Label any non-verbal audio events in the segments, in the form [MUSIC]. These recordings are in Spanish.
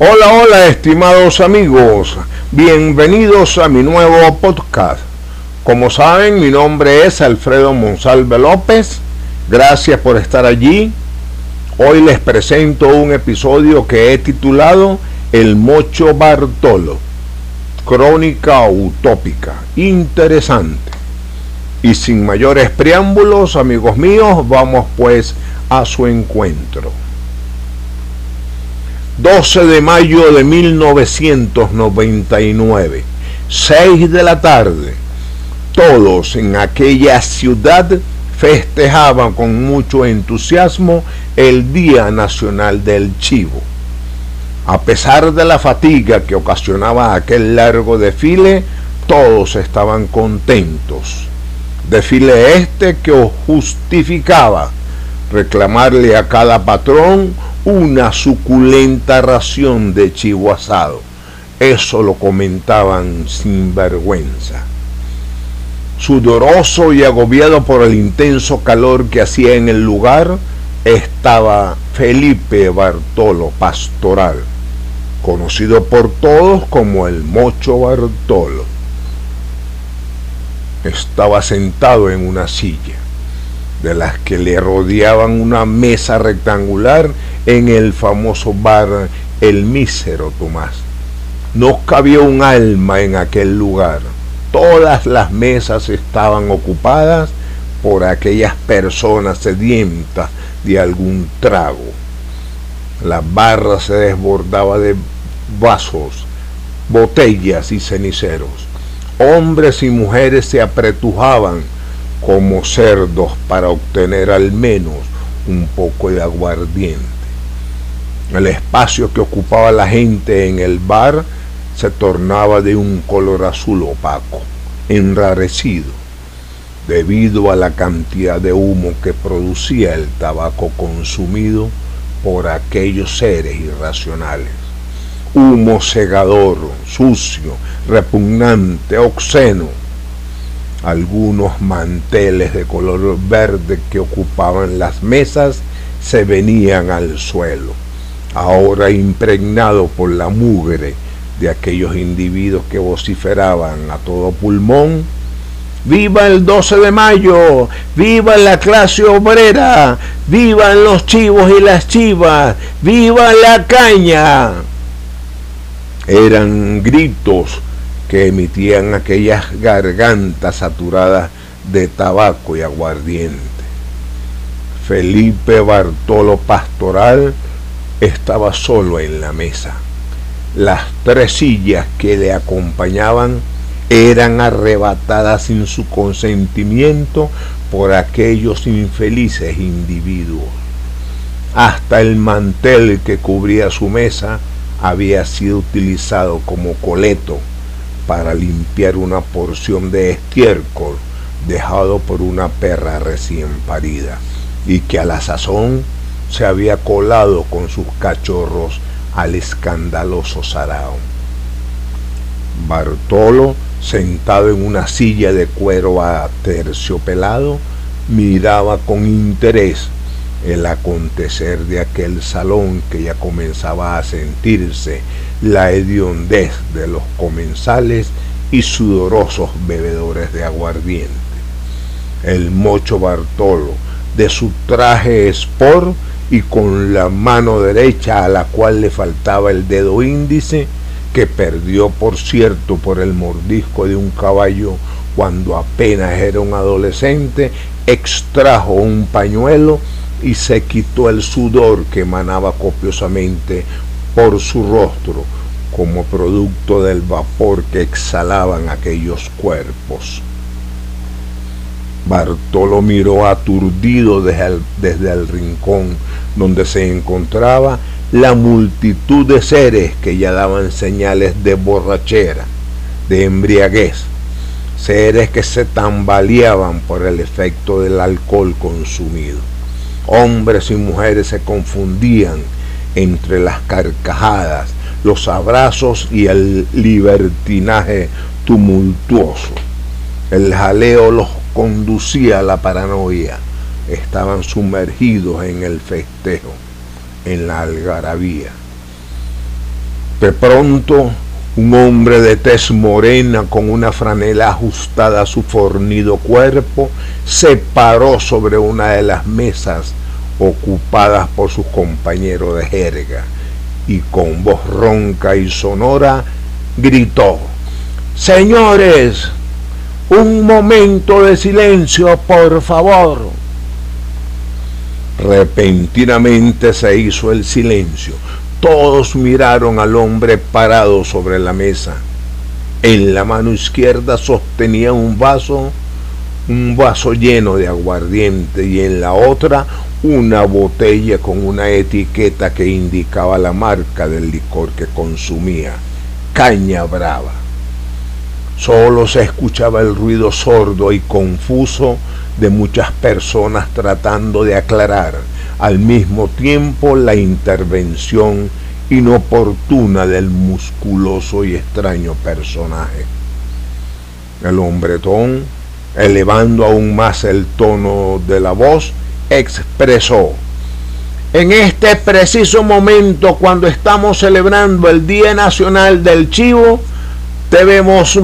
Hola, hola, estimados amigos. Bienvenidos a mi nuevo podcast. Como saben, mi nombre es Alfredo Monsalve López. Gracias por estar allí. Hoy les presento un episodio que he titulado El Mocho Bartolo. Crónica utópica. Interesante. Y sin mayores preámbulos, amigos míos, vamos pues a su encuentro. 12 de mayo de 1999, 6 de la tarde. Todos en aquella ciudad festejaban con mucho entusiasmo el Día Nacional del Chivo. A pesar de la fatiga que ocasionaba aquel largo desfile, todos estaban contentos. Desfile este que justificaba reclamarle a cada patrón una suculenta ración de chivo asado. Eso lo comentaban sin vergüenza. Sudoroso y agobiado por el intenso calor que hacía en el lugar, estaba Felipe Bartolo Pastoral, conocido por todos como el Mocho Bartolo. Estaba sentado en una silla de las que le rodeaban una mesa rectangular en el famoso bar El Mísero Tomás. No cabía un alma en aquel lugar. Todas las mesas estaban ocupadas por aquellas personas sedientas de algún trago. La barra se desbordaba de vasos, botellas y ceniceros. Hombres y mujeres se apretujaban como cerdos para obtener al menos un poco de aguardiente. El espacio que ocupaba la gente en el bar se tornaba de un color azul opaco, enrarecido, debido a la cantidad de humo que producía el tabaco consumido por aquellos seres irracionales. Humo cegador, sucio, repugnante, obsceno, algunos manteles de color verde que ocupaban las mesas se venían al suelo, ahora impregnado por la mugre de aquellos individuos que vociferaban a todo pulmón. ¡Viva el 12 de mayo! ¡Viva la clase obrera! ¡Vivan los chivos y las chivas! ¡Viva la caña! Eran gritos que emitían aquellas gargantas saturadas de tabaco y aguardiente. Felipe Bartolo Pastoral estaba solo en la mesa. Las tres sillas que le acompañaban eran arrebatadas sin su consentimiento por aquellos infelices individuos. Hasta el mantel que cubría su mesa había sido utilizado como coleto para limpiar una porción de estiércol dejado por una perra recién parida y que a la sazón se había colado con sus cachorros al escandaloso sarao. Bartolo, sentado en una silla de cuero aterciopelado, miraba con interés el acontecer de aquel salón que ya comenzaba a sentirse la hediondez de los comensales y sudorosos bebedores de aguardiente. El mocho Bartolo, de su traje sport y con la mano derecha a la cual le faltaba el dedo índice, que perdió por cierto por el mordisco de un caballo cuando apenas era un adolescente, extrajo un pañuelo y se quitó el sudor que emanaba copiosamente por su rostro como producto del vapor que exhalaban aquellos cuerpos. Bartolo miró aturdido desde el, desde el, rincón donde se encontraba la multitud de seres que ya daban señales de borrachera, de embriaguez, seres que se tambaleaban por el efecto del alcohol consumido. Hombres y mujeres se confundían entre las carcajadas, los abrazos y el libertinaje tumultuoso. El jaleo los conducía a la paranoia. Estaban sumergidos en el festejo, en la algarabía. De pronto, un hombre de tez morena con una franela ajustada a su fornido cuerpo se paró sobre una de las mesas ocupadas por sus compañeros de jerga y con voz ronca y sonora gritó, Señores, un momento de silencio, por favor. Repentinamente se hizo el silencio. Todos miraron al hombre parado sobre la mesa. En la mano izquierda sostenía un vaso, un vaso lleno de aguardiente y en la otra una botella con una etiqueta que indicaba la marca del licor que consumía, caña brava. Solo se escuchaba el ruido sordo y confuso de muchas personas tratando de aclarar al mismo tiempo la intervención inoportuna del musculoso y extraño personaje. El hombretón, elevando aún más el tono de la voz, expresó, en este preciso momento cuando estamos celebrando el Día Nacional del Chivo, debemos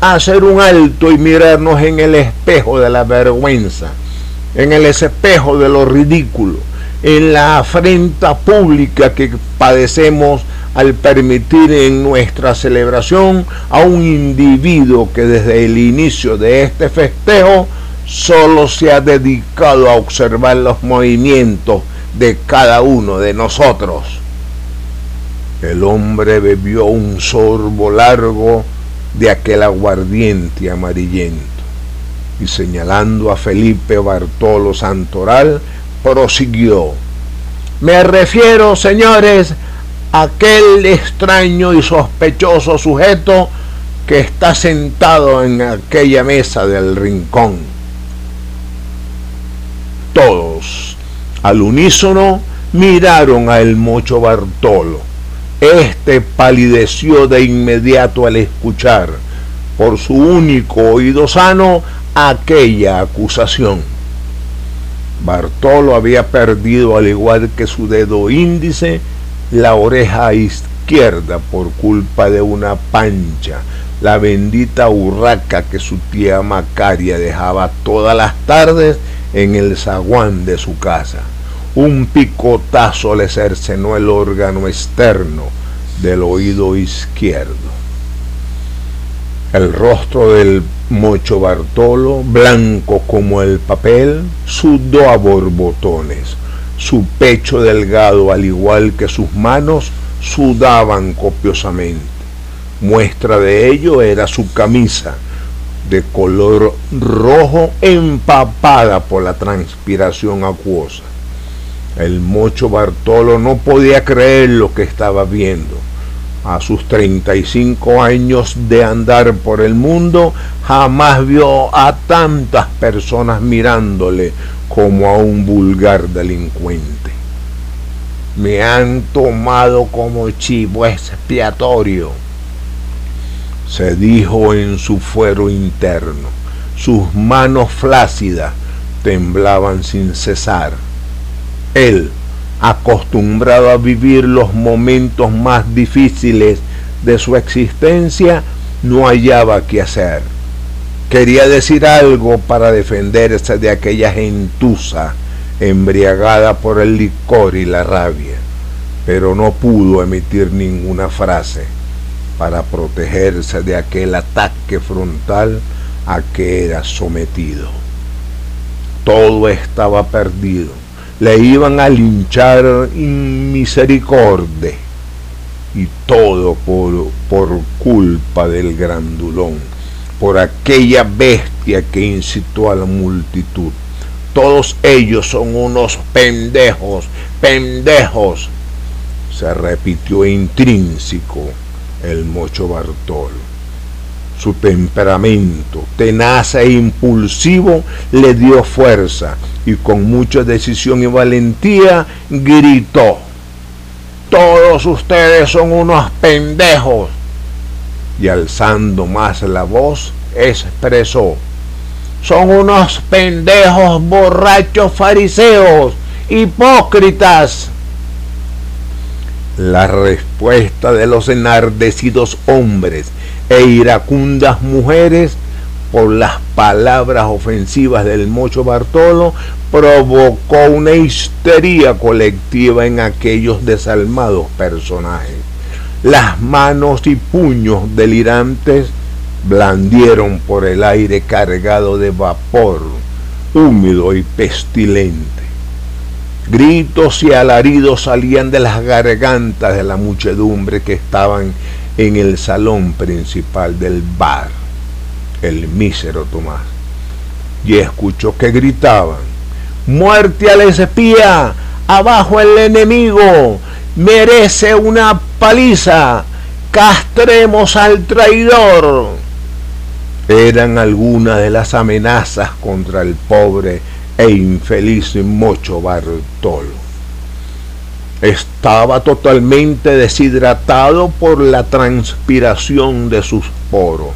hacer un alto y mirarnos en el espejo de la vergüenza, en el espejo de lo ridículo, en la afrenta pública que padecemos al permitir en nuestra celebración a un individuo que desde el inicio de este festejo solo se ha dedicado a observar los movimientos de cada uno de nosotros. El hombre bebió un sorbo largo de aquel aguardiente amarillento y señalando a Felipe Bartolo Santoral, prosiguió. Me refiero, señores, a aquel extraño y sospechoso sujeto que está sentado en aquella mesa del rincón todos, al unísono, miraron a el mocho Bartolo. Este palideció de inmediato al escuchar, por su único oído sano, aquella acusación. Bartolo había perdido, al igual que su dedo índice, la oreja izquierda por culpa de una pancha, la bendita urraca que su tía Macaria dejaba todas las tardes en el zaguán de su casa. Un picotazo le cercenó el órgano externo del oído izquierdo. El rostro del mocho Bartolo, blanco como el papel, sudó a borbotones. Su pecho delgado, al igual que sus manos, sudaban copiosamente. Muestra de ello era su camisa, de color rojo empapada por la transpiración acuosa. El mocho Bartolo no podía creer lo que estaba viendo. A sus 35 años de andar por el mundo, jamás vio a tantas personas mirándole como a un vulgar delincuente. Me han tomado como chivo expiatorio se dijo en su fuero interno. Sus manos flácidas temblaban sin cesar. Él, acostumbrado a vivir los momentos más difíciles de su existencia, no hallaba qué hacer. Quería decir algo para defenderse de aquella gentuza embriagada por el licor y la rabia, pero no pudo emitir ninguna frase para protegerse de aquel ataque frontal a que era sometido. Todo estaba perdido. Le iban a linchar misericordia y todo por, por culpa del grandulón, por aquella bestia que incitó a la multitud. Todos ellos son unos pendejos, pendejos, se repitió intrínseco el mocho Bartolo. Su temperamento tenaz e impulsivo le dio fuerza y con mucha decisión y valentía gritó, todos ustedes son unos pendejos. Y alzando más la voz, expresó, son unos pendejos borrachos fariseos, hipócritas La respuesta de los enardecidos hombres e iracundas mujeres por las palabras ofensivas del mocho Bartolo provocó una histeria colectiva en aquellos desalmados personajes. Las manos y puños delirantes blandieron por el aire cargado de vapor húmedo y pestilente. Gritos y alaridos salían de las gargantas de la muchedumbre que estaban en el salón principal del bar, el mísero Tomás. Y escuchó que gritaban, muerte al espía, abajo el enemigo, merece una paliza, castremos al traidor eran algunas de las amenazas contra el pobre e infeliz Mocho Bartolo. Estaba totalmente deshidratado por la transpiración de sus poros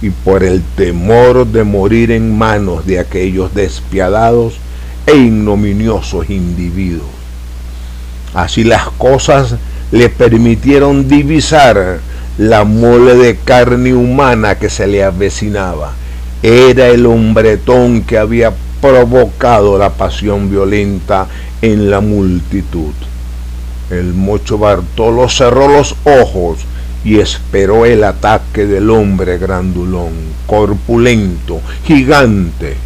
y por el temor de morir en manos de aquellos despiadados e ignominiosos individuos. Así las cosas le permitieron divisar la mole de carne humana que se le avecinaba. Era el hombretón que había provocado la pasión violenta en la multitud. El mocho Bartolo cerró los ojos y esperó el ataque del hombre grandulón, corpulento, gigante.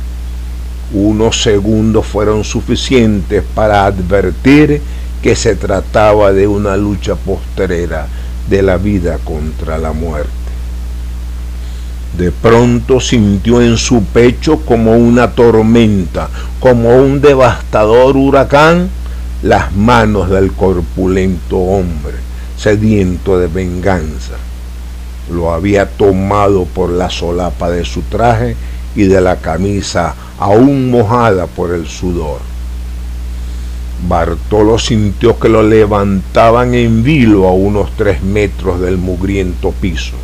Unos segundos fueron suficientes para advertir que se trataba de una lucha postrera de la vida contra la muerte. De pronto sintió en su pecho como una tormenta, como un devastador huracán, las manos del corpulento hombre, sediento de venganza. Lo había tomado por la solapa de su traje y de la camisa aún mojada por el sudor Bartolo sintió que lo levantaban en vilo a unos tres metros del mugriento piso.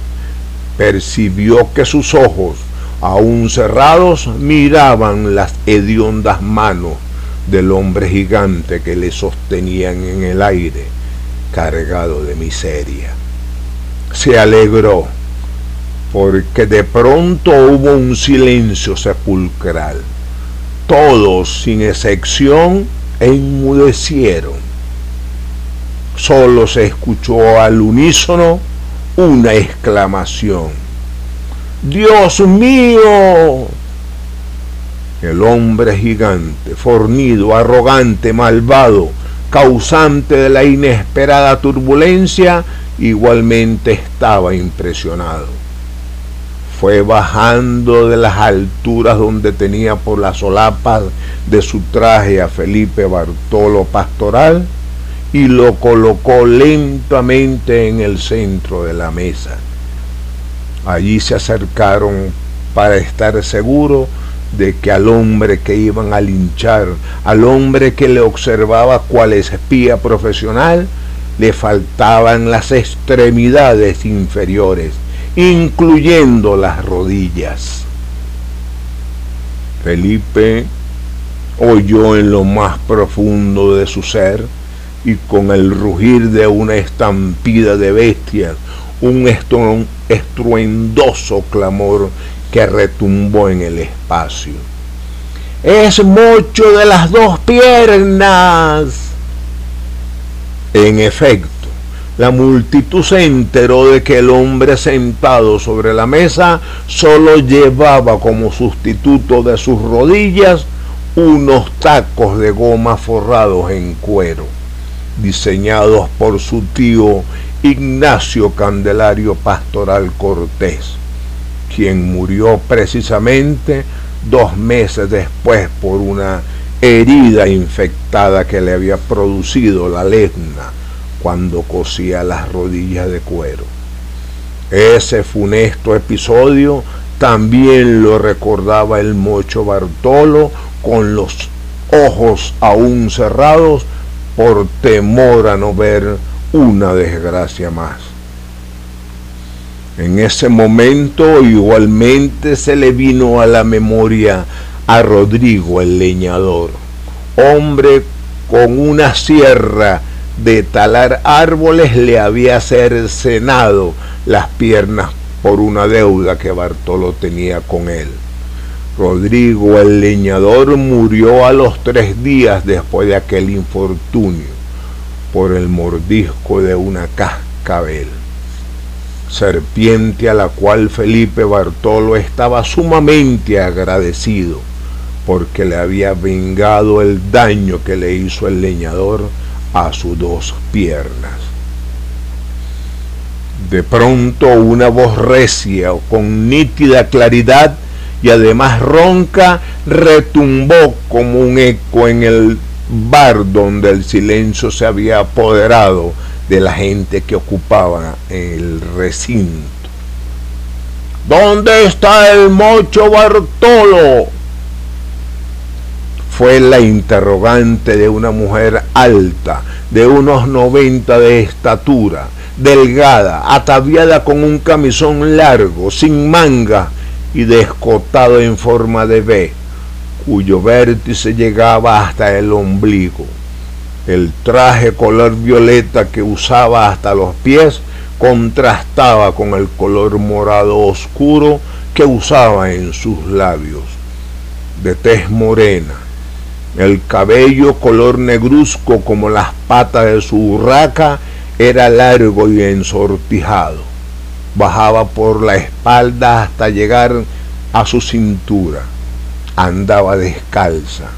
Percibió que sus ojos, aún cerrados, miraban las hediondas manos del hombre gigante que le sostenían en el aire, cargado de miseria. Se alegró, porque de pronto hubo un silencio sepulcral. Todos, sin excepción, enmudecieron. Solo se escuchó al unísono una exclamación. Dios mío. El hombre gigante, fornido, arrogante, malvado, causante de la inesperada turbulencia, igualmente estaba impresionado fue bajando de las alturas donde tenía por las solapas de su traje a Felipe Bartolo Pastoral y lo colocó lentamente en el centro de la mesa. Allí se acercaron para estar seguro de que al hombre que iban a linchar, al hombre que le observaba cual espía profesional, le faltaban las extremidades inferiores incluyendo las rodillas. Felipe oyó en lo más profundo de su ser y con el rugir de una estampida de bestias, un estruendoso clamor que retumbó en el espacio. Es mucho de las dos piernas. En efecto, la multitud se enteró de que el hombre sentado sobre la mesa solo llevaba como sustituto de sus rodillas unos tacos de goma forrados en cuero, diseñados por su tío Ignacio Candelario Pastoral Cortés, quien murió precisamente dos meses después por una herida infectada que le había producido la lesna cuando cosía las rodillas de cuero. Ese funesto episodio también lo recordaba el mocho Bartolo con los ojos aún cerrados por temor a no ver una desgracia más. En ese momento igualmente se le vino a la memoria a Rodrigo el leñador, hombre con una sierra de talar árboles le había cercenado las piernas por una deuda que Bartolo tenía con él. Rodrigo el leñador murió a los tres días después de aquel infortunio por el mordisco de una cascabel, serpiente a la cual Felipe Bartolo estaba sumamente agradecido porque le había vengado el daño que le hizo el leñador a sus dos piernas. De pronto una voz recia con nítida claridad y además ronca retumbó como un eco en el bar donde el silencio se había apoderado de la gente que ocupaba el recinto. ¿Dónde está el mocho Bartolo? Fue la interrogante de una mujer alta, de unos 90 de estatura, delgada, ataviada con un camisón largo, sin manga y descotado en forma de B, cuyo vértice llegaba hasta el ombligo. El traje color violeta que usaba hasta los pies contrastaba con el color morado oscuro que usaba en sus labios. De tez morena, el cabello color negruzco como las patas de su urraca era largo y ensortijado. Bajaba por la espalda hasta llegar a su cintura. Andaba descalza.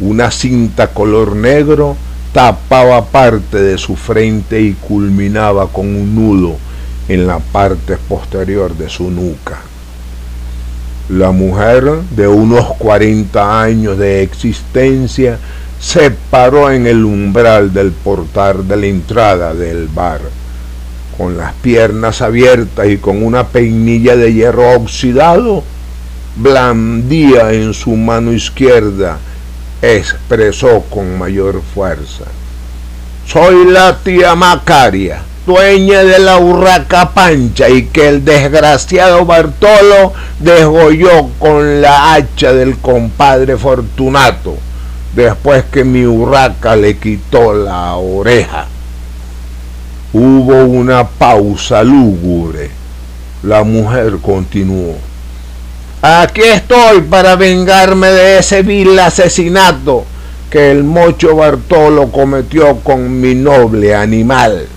Una cinta color negro tapaba parte de su frente y culminaba con un nudo en la parte posterior de su nuca. La mujer, de unos 40 años de existencia, se paró en el umbral del portal de la entrada del bar, con las piernas abiertas y con una peinilla de hierro oxidado, blandía en su mano izquierda, expresó con mayor fuerza. Soy la tía Macaria dueña de la urraca pancha y que el desgraciado Bartolo desgolló con la hacha del compadre Fortunato después que mi urraca le quitó la oreja. Hubo una pausa lúgubre. La mujer continuó. Aquí estoy para vengarme de ese vil asesinato que el mocho Bartolo cometió con mi noble animal.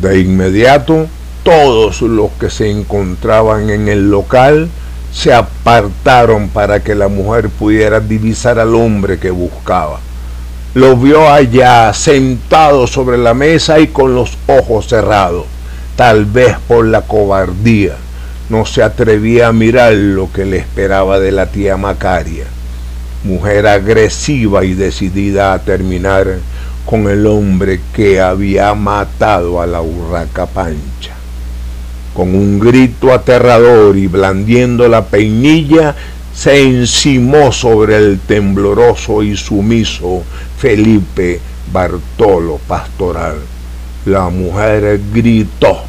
De inmediato, todos los que se encontraban en el local se apartaron para que la mujer pudiera divisar al hombre que buscaba. Lo vio allá sentado sobre la mesa y con los ojos cerrados, tal vez por la cobardía. No se atrevía a mirar lo que le esperaba de la tía Macaria, mujer agresiva y decidida a terminar con el hombre que había matado a la urraca pancha. Con un grito aterrador y blandiendo la peinilla, se encimó sobre el tembloroso y sumiso Felipe Bartolo Pastoral. La mujer gritó,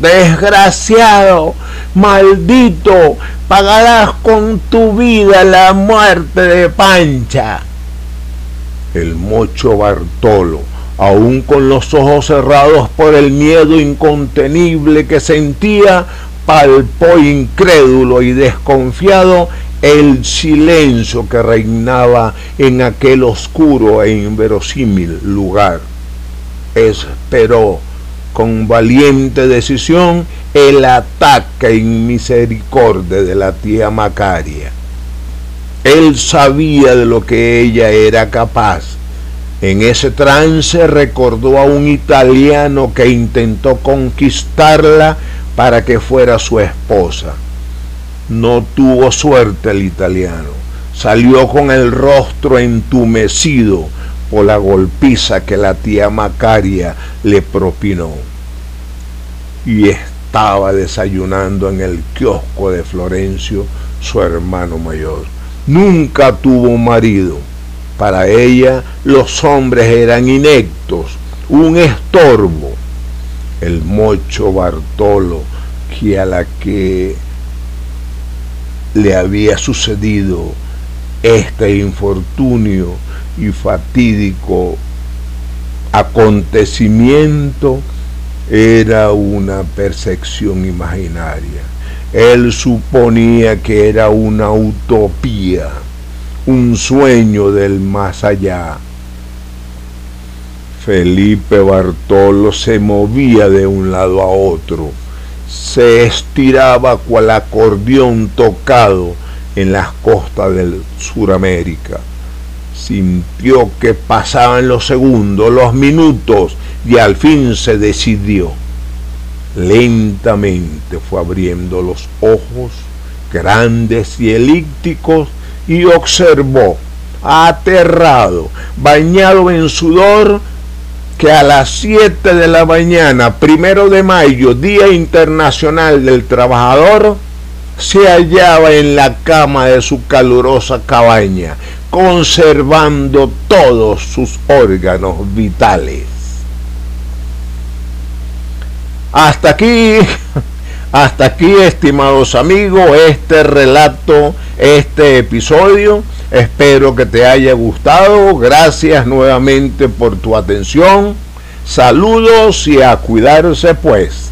Desgraciado, maldito, pagarás con tu vida la muerte de Pancha el mocho Bartolo, aún con los ojos cerrados por el miedo incontenible que sentía, palpó incrédulo y desconfiado el silencio que reinaba en aquel oscuro e inverosímil lugar. Esperó con valiente decisión el ataque inmisericordia de la tía Macaria él sabía de lo que ella era capaz. En ese trance recordó a un italiano que intentó conquistarla para que fuera su esposa. No tuvo suerte el italiano. Salió con el rostro entumecido por la golpiza que la tía Macaria le propinó. Y estaba desayunando en el kiosco de Florencio, su hermano mayor nunca tuvo marido. Para ella los hombres eran inectos, un estorbo. El mocho Bartolo, que a la que le había sucedido este infortunio y fatídico acontecimiento era una percepción imaginaria. Él suponía que era una utopía, un sueño del más allá. Felipe Bartolo se movía de un lado a otro, se estiraba cual acordeón tocado en las costas de Suramérica Sintió que pasaban los segundos, los minutos y al fin se decidió. Lentamente fue abriendo los ojos grandes y elípticos y observó, aterrado, bañado en sudor, que a las 7 de la mañana, primero de mayo, Día Internacional del Trabajador, se hallaba en la cama de su calurosa cabaña, conservando todos sus órganos vitales. Hasta aquí, [LAUGHS] hasta aquí, estimados amigos, este relato, este episodio. Espero que te haya gustado. Gracias nuevamente por tu atención. Saludos y a cuidarse pues.